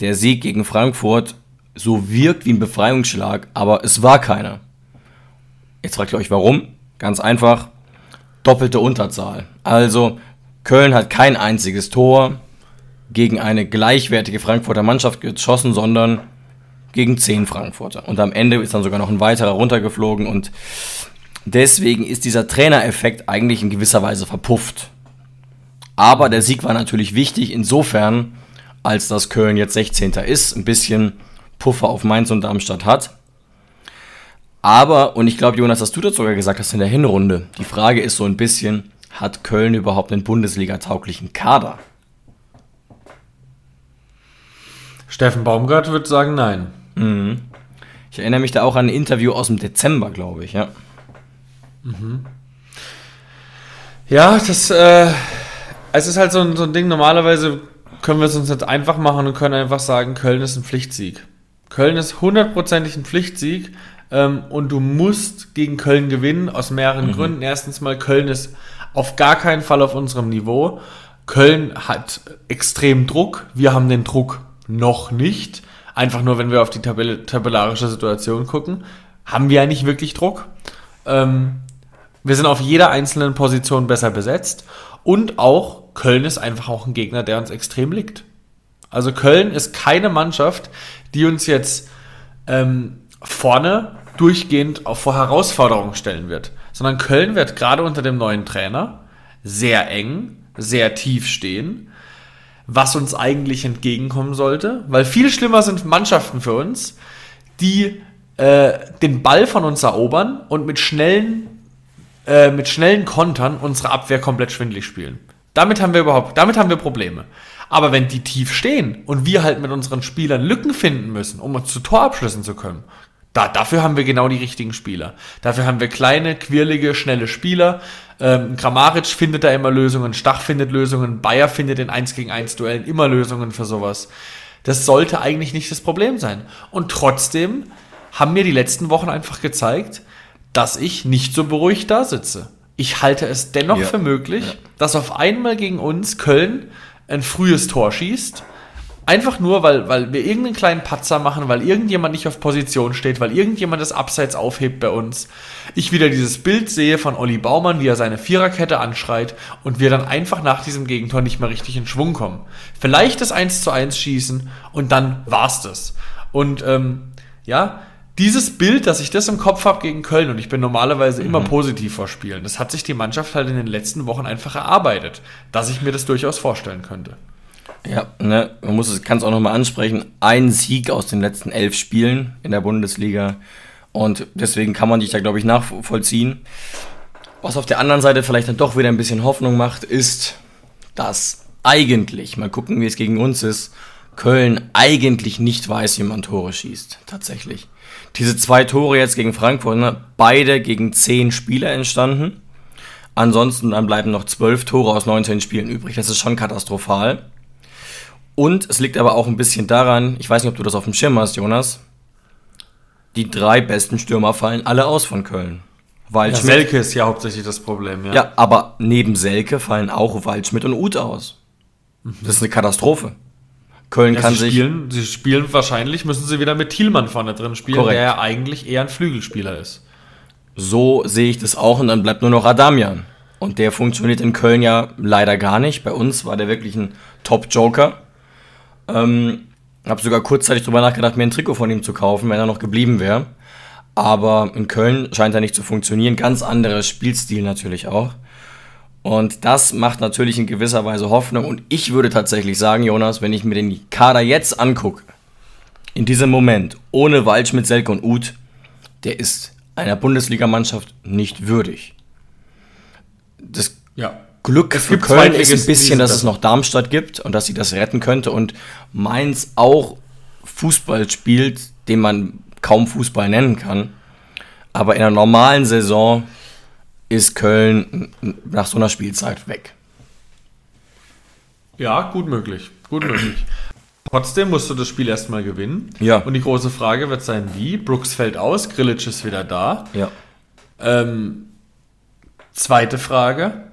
der Sieg gegen Frankfurt so wirkt wie ein Befreiungsschlag, aber es war keiner. Jetzt fragt ihr euch warum? Ganz einfach, doppelte Unterzahl. Also Köln hat kein einziges Tor, gegen eine gleichwertige Frankfurter Mannschaft geschossen, sondern gegen zehn Frankfurter. Und am Ende ist dann sogar noch ein weiterer runtergeflogen und deswegen ist dieser Trainereffekt eigentlich in gewisser Weise verpufft. Aber der Sieg war natürlich wichtig, insofern, als dass Köln jetzt 16. ist, ein bisschen Puffer auf Mainz und Darmstadt hat. Aber, und ich glaube, Jonas, dass du das sogar gesagt hast in der Hinrunde, die Frage ist so ein bisschen, hat Köln überhaupt einen Bundesliga-tauglichen Kader? Steffen Baumgart wird sagen nein. Mhm. Ich erinnere mich da auch an ein Interview aus dem Dezember, glaube ich, ja. Ja, das, äh, es ist halt so ein, so ein Ding, normalerweise können wir es uns nicht einfach machen und können einfach sagen, Köln ist ein Pflichtsieg. Köln ist hundertprozentig ein Pflichtsieg ähm, und du musst gegen Köln gewinnen, aus mehreren Gründen. Erstens mal, Köln ist auf gar keinen Fall auf unserem Niveau. Köln hat extrem Druck, wir haben den Druck noch nicht. Einfach nur, wenn wir auf die Tabelle, tabellarische Situation gucken, haben wir ja nicht wirklich Druck. Ähm, wir sind auf jeder einzelnen Position besser besetzt und auch Köln ist einfach auch ein Gegner, der uns extrem liegt. Also Köln ist keine Mannschaft, die uns jetzt ähm, vorne durchgehend auch vor Herausforderungen stellen wird, sondern Köln wird gerade unter dem neuen Trainer sehr eng, sehr tief stehen, was uns eigentlich entgegenkommen sollte, weil viel schlimmer sind Mannschaften für uns, die äh, den Ball von uns erobern und mit schnellen äh, mit schnellen Kontern unsere Abwehr komplett schwindlig spielen. Damit haben wir überhaupt, damit haben wir Probleme. Aber wenn die tief stehen und wir halt mit unseren Spielern Lücken finden müssen, um uns zu Torabschlüssen zu können, da, dafür haben wir genau die richtigen Spieler. Dafür haben wir kleine, quirlige, schnelle Spieler. Ähm, Grammaric findet da immer Lösungen, Stach findet Lösungen, Bayer findet in 1 gegen 1 Duellen immer Lösungen für sowas. Das sollte eigentlich nicht das Problem sein. Und trotzdem haben mir die letzten Wochen einfach gezeigt, dass ich nicht so beruhigt da sitze. Ich halte es dennoch Ja. für möglich, dass auf einmal gegen uns Köln ein frühes Tor schießt. Einfach nur, weil, weil wir irgendeinen kleinen Patzer machen, weil irgendjemand nicht auf Position steht, weil irgendjemand das Abseits aufhebt bei uns. Ich wieder dieses Bild sehe von Olli Baumann, wie er seine Viererkette anschreit und wir dann einfach nach diesem Gegentor nicht mehr richtig in Schwung kommen. Vielleicht das 1 zu 1 schießen und dann war's das. Und ähm, ja, dieses Bild, dass ich das im Kopf habe gegen Köln und ich bin normalerweise immer positiv vor Spielen, das hat sich die Mannschaft halt in den letzten Wochen einfach erarbeitet, dass ich mir das durchaus vorstellen könnte. Ja, ne, man muss es, kann es auch nochmal ansprechen. Ein Sieg aus den letzten elf Spielen in der Bundesliga. Und deswegen kann man dich da, glaube ich, nachvollziehen. Was auf der anderen Seite vielleicht dann doch wieder ein bisschen Hoffnung macht, ist, dass eigentlich, mal gucken, wie es gegen uns ist, Köln eigentlich nicht weiß, wie man Tore schießt. Tatsächlich. Diese zwei Tore jetzt gegen Frankfurt, ne, beide gegen zehn Spieler entstanden. Ansonsten dann bleiben noch zwölf Tore aus 19 Spielen übrig. Das ist schon katastrophal. Und es liegt aber auch ein bisschen daran, ich weiß nicht, ob du das auf dem Schirm hast, Jonas. Die drei besten Stürmer fallen alle aus von Köln. Waldschmidt. Selke ist ja hauptsächlich das Problem, ja. Ja, aber neben Selke fallen auch Waldschmidt und Uth aus. Das ist eine Katastrophe. Köln Ja, kann sie, sich. spielen, sie spielen wahrscheinlich, müssen sie wieder mit Thielmann vorne drin spielen, Korrekt. der ja eigentlich eher ein Flügelspieler ist. So sehe ich das auch und dann bleibt nur noch Adamian. Und der funktioniert in Köln ja leider gar nicht. Bei uns war der wirklich ein Top-Joker. Ähm, habe sogar kurzzeitig drüber nachgedacht, mir ein Trikot von ihm zu kaufen, wenn er noch geblieben wäre. Aber in Köln scheint er nicht zu funktionieren. Ganz anderer Spielstil natürlich auch. Und das macht natürlich in gewisser Weise Hoffnung. Und ich würde tatsächlich sagen, Jonas, wenn ich mir den Kader jetzt angucke, in diesem Moment, ohne Waldschmidt, Selke und Uth, der ist einer Bundesligamannschaft nicht würdig. Das Ja. Glück für Köln ist ein bisschen, dass es noch Darmstadt gibt und dass sie das retten könnte und Mainz auch Fußball spielt, den man kaum Fußball nennen kann. Aber in einer normalen Saison ist Köln nach so einer Spielzeit weg. Ja, gut möglich. Gut möglich. Trotzdem musst du das Spiel erstmal gewinnen. Ja. Und die große Frage wird sein, wie? Brooks fällt aus, Grillitsch ist wieder da. Ja. Ähm, zweite Frage.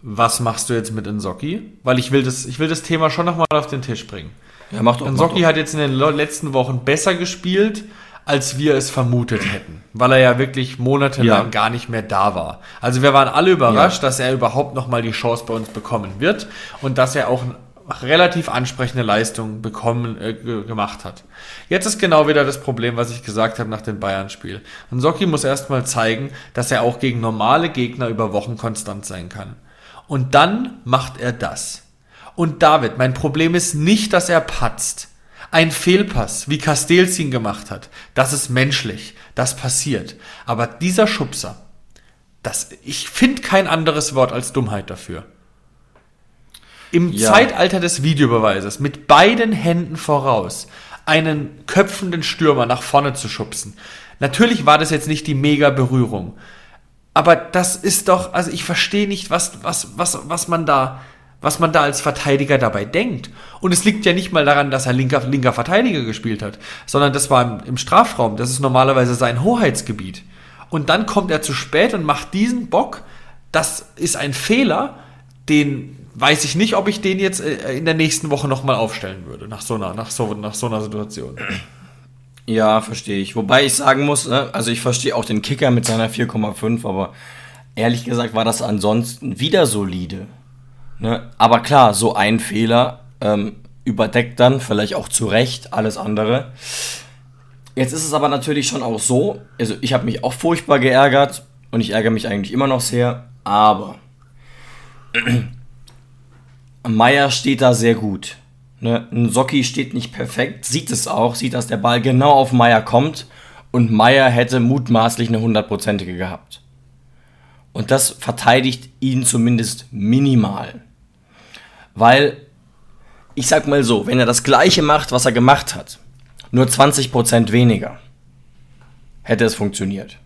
Was machst du jetzt mit Nsocki? Weil ich will das, ich will das Thema schon nochmal auf den Tisch bringen. Ja, mach doch. Mach Nsocki doch. hat jetzt in den letzten Wochen besser gespielt, als wir es vermutet hätten. Weil er ja wirklich monatelang Ja. gar nicht mehr da war. Also wir waren alle überrascht, dass er überhaupt nochmal die Chance bei uns bekommen wird und dass er auch relativ ansprechende Leistung bekommen, äh, gemacht hat. Jetzt ist genau wieder das Problem, was ich gesagt habe nach dem Bayern-Spiel. Und Socki muss erstmal zeigen, dass er auch gegen normale Gegner über Wochen konstant sein kann. Und dann macht er das. Und David, mein Problem ist nicht, dass er patzt. Ein Fehlpass, wie Castells ihn gemacht hat, das ist menschlich, das passiert. Aber dieser Schubser, das, ich finde kein anderes Wort als Dummheit dafür. Im Ja. Zeitalter des Videobeweises mit beiden Händen voraus einen köpfenden Stürmer nach vorne zu schubsen. Natürlich war das jetzt nicht die mega Berührung. Aber das ist doch, also ich verstehe nicht, was, was, was, was man da, was man da als Verteidiger dabei denkt. Und es liegt ja nicht mal daran, dass er linker, linker Verteidiger gespielt hat, sondern das war im, im Strafraum. Das ist normalerweise sein Hoheitsgebiet. Und dann kommt er zu spät und macht diesen Bock. Das ist ein Fehler, den weiß ich nicht, ob ich den jetzt äh, in der nächsten Woche nochmal aufstellen würde, nach so einer, nach so, nach so einer Situation. Ja, verstehe ich. Wobei ich sagen muss, ne, also ich verstehe auch den Kicker mit seiner 4,5, aber ehrlich gesagt war das ansonsten wieder solide. Ne? Aber klar, so ein Fehler ähm, überdeckt dann vielleicht auch zu Recht alles andere. Jetzt ist es aber natürlich schon auch so, also ich habe mich auch furchtbar geärgert und ich ärgere mich eigentlich immer noch sehr, aber Meier steht da sehr gut. Ne? Ein Socki steht nicht perfekt, sieht es auch, sieht, dass der Ball genau auf Meier kommt und Meier hätte mutmaßlich eine hundertprozentige gehabt. Und das verteidigt ihn zumindest minimal. Weil, ich sag mal so, wenn er das gleiche macht, was er gemacht hat, nur 20% weniger, hätte es funktioniert.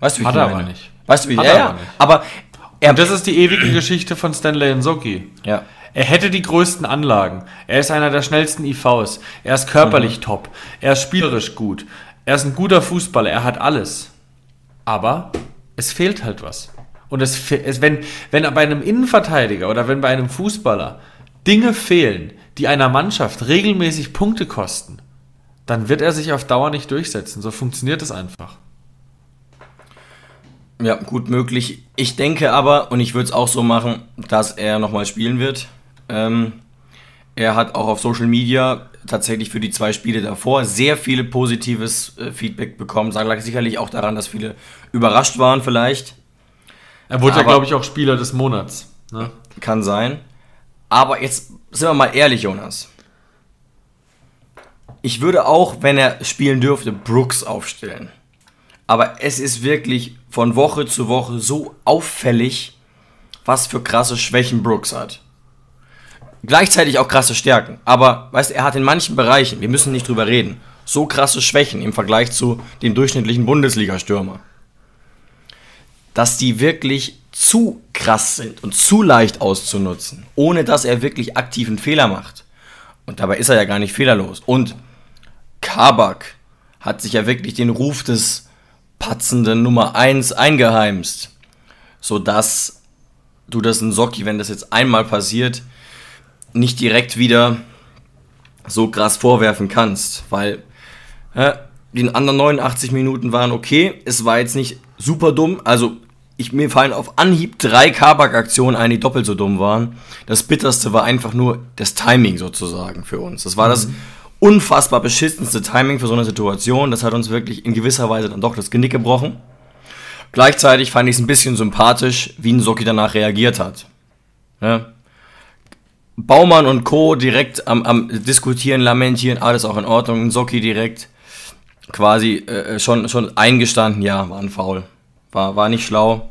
Weißt du, wie Hat ich er meine? aber nicht. Weißt du, wie Hat ja, er ja. aber nicht. Aber er, Und das ist die ewige Geschichte von Stanley Nsoki. ja. Er hätte die größten Anlagen. Er ist einer der schnellsten IVs. Er ist körperlich top. Er ist spielerisch gut. Er ist ein guter Fußballer. Er hat alles. Aber es fehlt halt was. Und es, es wenn, wenn bei einem Innenverteidiger oder wenn bei einem Fußballer Dinge fehlen, die einer Mannschaft regelmäßig Punkte kosten, dann wird er sich auf Dauer nicht durchsetzen. So funktioniert es einfach. Ja, gut möglich. Ich denke aber, und ich würde es auch so machen, dass er nochmal spielen wird. Ähm, er hat auch auf Social Media tatsächlich für die zwei Spiele davor sehr viele positives äh, Feedback bekommen. Sag sicherlich auch daran, dass viele überrascht waren vielleicht. Er wurde ja, Aber- glaube ich, auch Spieler des Monats. Ne? Kann sein. Aber jetzt sind wir mal ehrlich, Jonas. Ich würde auch, wenn er spielen dürfte, Brooks aufstellen. Aber es ist wirklich von Woche zu Woche so auffällig, was für krasse Schwächen Brooks hat. Gleichzeitig auch krasse Stärken. Aber, weißt du, er hat in manchen Bereichen, wir müssen nicht drüber reden, so krasse Schwächen im Vergleich zu dem durchschnittlichen Bundesliga-Stürmer dass die wirklich zu krass sind und zu leicht auszunutzen, ohne dass er wirklich aktiven Fehler macht. Und dabei ist er ja gar nicht fehlerlos. Und Kabak hat sich ja wirklich den Ruf des patzenden Nummer 1 eingeheimst, sodass du das in Socki, wenn das jetzt einmal passiert, nicht direkt wieder so krass vorwerfen kannst, weil äh, die anderen 89 Minuten waren okay. Es war jetzt nicht super dumm. Also, ich, mir fallen auf Anhieb drei Kabak-Aktionen ein, die doppelt so dumm waren. Das bitterste war einfach nur das Timing sozusagen für uns. Das war das unfassbar beschissenste Timing für so eine Situation. Das hat uns wirklich in gewisser Weise dann doch das Genick gebrochen. Gleichzeitig fand ich es ein bisschen sympathisch, wie ein Soki danach reagiert hat. Ja. Baumann und Co. direkt am, am Diskutieren, Lamentieren, alles auch in Ordnung. Soki direkt quasi äh, schon, schon eingestanden, ja, war ein Foul. War, war nicht schlau.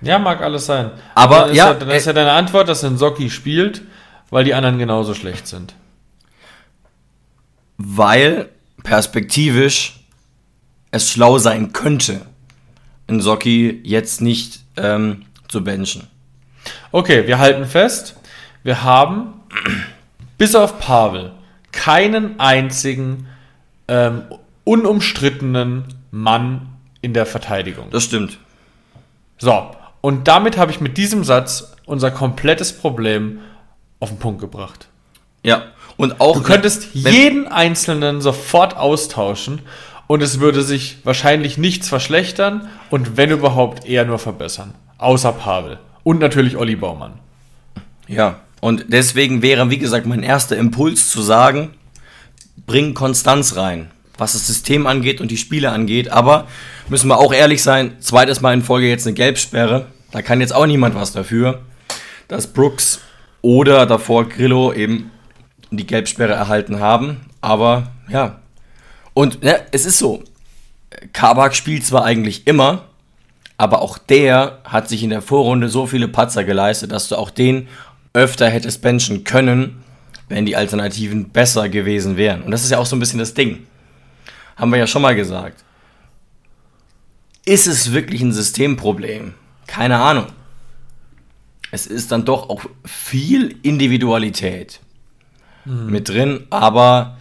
Ja, mag alles sein. Aber, dann ist ja, ja, dann ist äh, ja deine Antwort, dass ein Socki spielt, weil die anderen genauso schlecht sind. Weil perspektivisch es schlau sein könnte, einen Soki jetzt nicht ähm, zu benchen. Okay, wir halten fest, wir haben bis auf Pavel keinen einzigen ähm, unumstrittenen Mann in der Verteidigung. Das stimmt. So, und damit habe ich mit diesem Satz unser komplettes Problem auf den Punkt gebracht. Ja. Und auch Du könntest jeden Einzelnen sofort austauschen und es würde sich wahrscheinlich nichts verschlechtern und wenn überhaupt eher nur verbessern. Außer Pavel. Und natürlich Olli Baumann. Ja, Und deswegen wäre, wie gesagt, mein erster Impuls zu sagen, bring Konstanz rein, was das System angeht und die Spiele angeht. Aber müssen wir auch ehrlich sein, zweites Mal in Folge jetzt eine Gelbsperre. Da kann jetzt auch niemand was dafür, dass Brooks oder davor Grillo eben die Gelbsperre erhalten haben. Aber ja. Und ne, es ist so. Kabak spielt zwar eigentlich immer, aber auch der hat sich in der Vorrunde so viele Patzer geleistet, dass du auch den öfter hättest benchen können, wenn die Alternativen besser gewesen wären. Und das ist ja auch so ein bisschen das Ding. Haben wir ja schon mal gesagt. Ist es wirklich ein Systemproblem? Keine Ahnung. Es ist dann doch auch viel Individualität mhm. mit drin, aber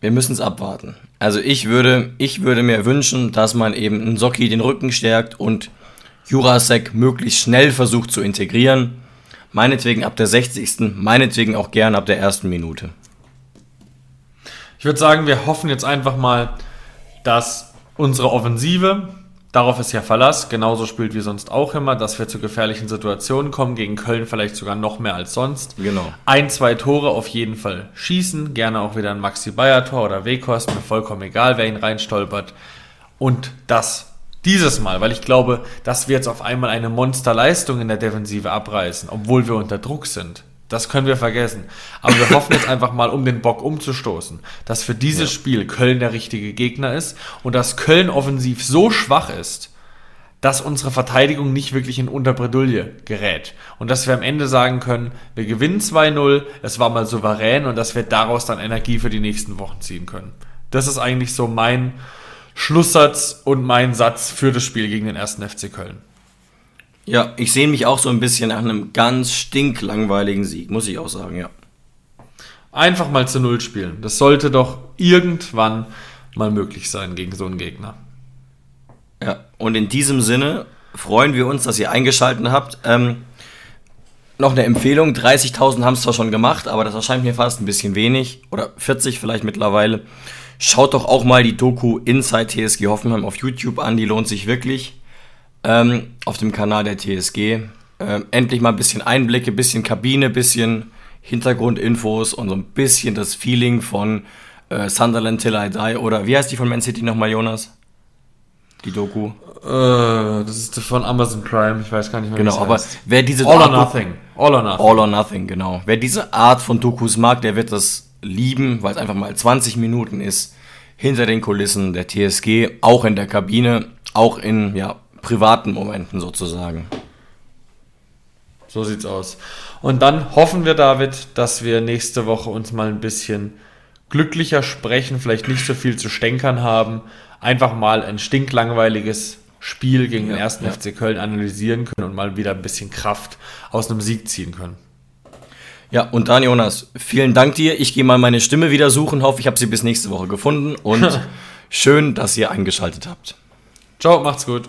wir müssen es abwarten. Also ich würde, ich würde mir wünschen, dass man eben einen Socki den Rücken stärkt und Jurasek möglichst schnell versucht zu integrieren. Meinetwegen ab der 60. Meinetwegen auch gern ab der ersten Minute. Ich würde sagen, wir hoffen jetzt einfach mal, dass unsere Offensive, darauf ist ja Verlass, genauso spielt wie sonst auch immer, dass wir zu gefährlichen Situationen kommen, gegen Köln vielleicht sogar noch mehr als sonst. Genau. Ein, zwei Tore auf jeden Fall schießen, gerne auch wieder ein Maxi Bayer Tor oder Wekost, mir vollkommen egal, wer ihn reinstolpert. Und das dieses Mal, weil ich glaube, dass wir jetzt auf einmal eine Monsterleistung in der Defensive abreißen, obwohl wir unter Druck sind. Das können wir vergessen. Aber wir hoffen jetzt einfach mal, um den Bock umzustoßen, dass für dieses ja. Spiel Köln der richtige Gegner ist und dass Köln offensiv so schwach ist, dass unsere Verteidigung nicht wirklich in Unterbredouille gerät. Und dass wir am Ende sagen können, wir gewinnen 2-0, es war mal souverän und dass wir daraus dann Energie für die nächsten Wochen ziehen können. Das ist eigentlich so mein Schlusssatz und mein Satz für das Spiel gegen den ersten FC Köln. Ja, ich sehe mich auch so ein bisschen nach einem ganz stinklangweiligen Sieg, muss ich auch sagen, ja. Einfach mal zu Null spielen. Das sollte doch irgendwann mal möglich sein gegen so einen Gegner. Ja, und in diesem Sinne freuen wir uns, dass ihr eingeschaltet habt. Ähm, noch eine Empfehlung: 30.000 haben es zwar schon gemacht, aber das erscheint mir fast ein bisschen wenig. Oder 40 vielleicht mittlerweile. Schaut doch auch mal die Doku Inside TSG Hoffenheim auf YouTube an, die lohnt sich wirklich ähm, auf dem Kanal der TSG. Ähm, endlich mal ein bisschen Einblicke, bisschen Kabine, bisschen Hintergrundinfos und so ein bisschen das Feeling von äh, Sunderland Till I Die oder wie heißt die von Man City nochmal, Jonas? Die Doku. Äh, das ist von Amazon Prime, ich weiß gar nicht mehr. Genau, aber heißt. wer diese All or Nothing. All or Nothing. All or Nothing, genau. Wer diese Art von Dokus mag, der wird das lieben, weil es einfach mal 20 Minuten ist hinter den Kulissen der TSG, auch in der Kabine, auch in ja, privaten Momenten sozusagen. So sieht's aus. Und dann hoffen wir, David, dass wir nächste Woche uns mal ein bisschen glücklicher sprechen, vielleicht nicht so viel zu stänkern haben, einfach mal ein stinklangweiliges Spiel gegen den ersten ja. FC Köln analysieren können und mal wieder ein bisschen Kraft aus einem Sieg ziehen können. Ja, und dann Jonas, vielen Dank dir. Ich gehe mal meine Stimme wieder suchen, hoffe, ich habe sie bis nächste Woche gefunden und schön, dass ihr eingeschaltet habt. Ciao, macht's gut.